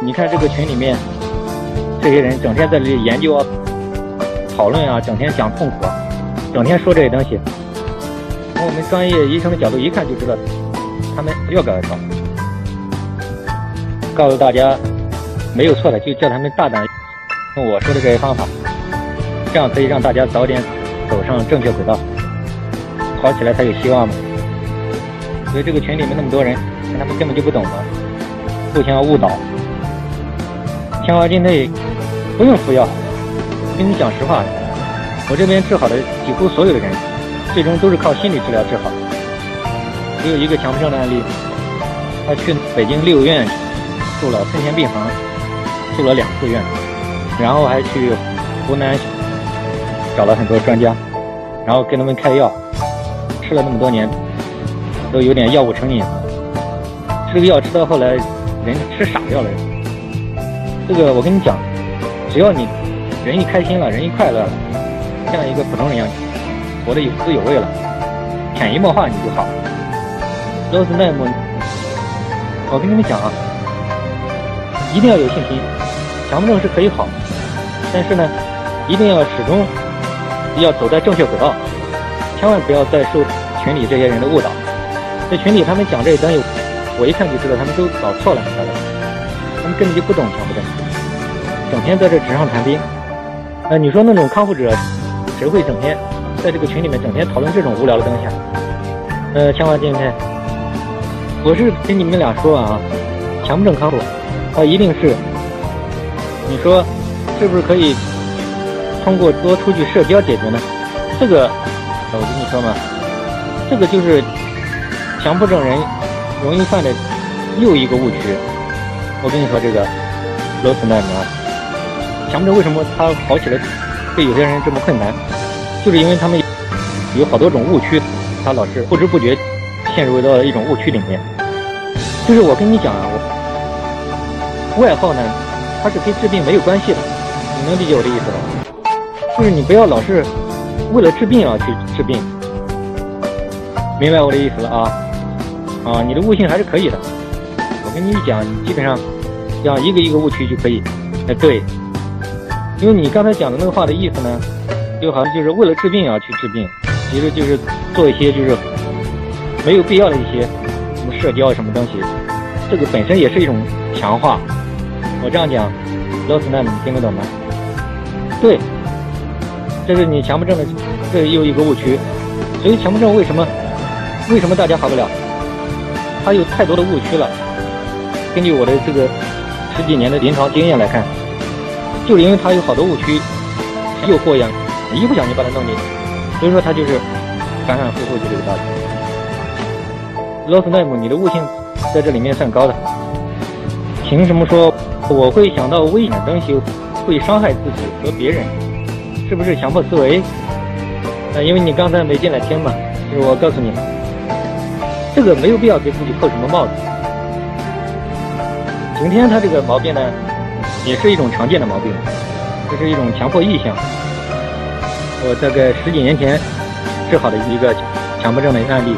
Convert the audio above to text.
你看这个群里面，这些人整天在这里研究啊、讨论啊，整天讲痛苦啊，整天说这些东西。从我们专业医生的角度一看就知道，他们要搞搞。告诉大家，没有错的，就叫他们大胆用我说的这些方法，这样可以让大家早点走上正确轨道，好起来才有希望嘛。所以这个群里面那么多人，他们根本就不懂的，互相误导。天花境内不用服药，跟你讲实话，我这边治好的几乎所有的人，最终都是靠心理治疗治好。只有一个强迫症的案例，他去北京六院住了三天病房，住了两次院，然后还去湖南找了很多专家，然后给他们开药，吃了那么多年。都有点药物成瘾，吃这个药吃到后来，人吃傻掉了。这个我跟你讲，只要你人一开心了，人一快乐了，像一个普通人一样，活得有滋有味了，潜移默化你就好。罗斯奈姆，我跟你们讲啊，一定要有信心，强迫症是可以好，但是呢，一定要始终要走在正确轨道，千万不要再受群里这些人的误导。在群里，他们讲这些东西，我一看就知道他们都搞错了，你知道吧？根本就不懂强迫症，整天在这纸上谈兵。呃，你说那种康复者，谁会整天在这个群里面整天讨论这种无聊的东西啊？呃，千万金开，我是跟你们俩说啊，强迫症康复，它一定是，你说是不是可以通过多出去社交解决呢？这个，我跟你说嘛，这个就是。强迫症人容易犯的又一个误区，我跟你说这个罗斯奈啊，强迫症为什么他好起来对有些人这么困难，就是因为他们有好多种误区，他老是不知不觉陷入到一种误区里面。就是我跟你讲啊，我外号呢，它是跟治病没有关系的，你能理解我的意思吧？就是你不要老是为了治病啊去治病，明白我的意思了啊？啊，你的悟性还是可以的。我跟你讲，基本上讲一个一个误区就可以。哎，对，因为你刚才讲的那个话的意思呢，就好像就是为了治病而去治病，其实就是做一些就是没有必要的一些什么社交什么东西，这个本身也是一种强化。我这样讲，老斯奈你听得懂吗？对，这是你强迫症的这又一个误区。所以强迫症为什么为什么大家好不了？他有太多的误区了。根据我的这个十几年的临床经验来看，就是因为他有好多误区，诱惑一样，一不小心把他弄进去，所以说他就是反反复复就这个道理。罗斯奈姆，你的悟性在这里面算高的，凭什么说我会想到危险的东西会伤害自己和别人？是不是强迫思维？啊，因为你刚才没进来听嘛，就是我告诉你。这个没有必要给自己扣什么帽子。晴天他这个毛病呢，也是一种常见的毛病，这是一种强迫意向。我大概十几年前治好的一个强迫症的一个案例。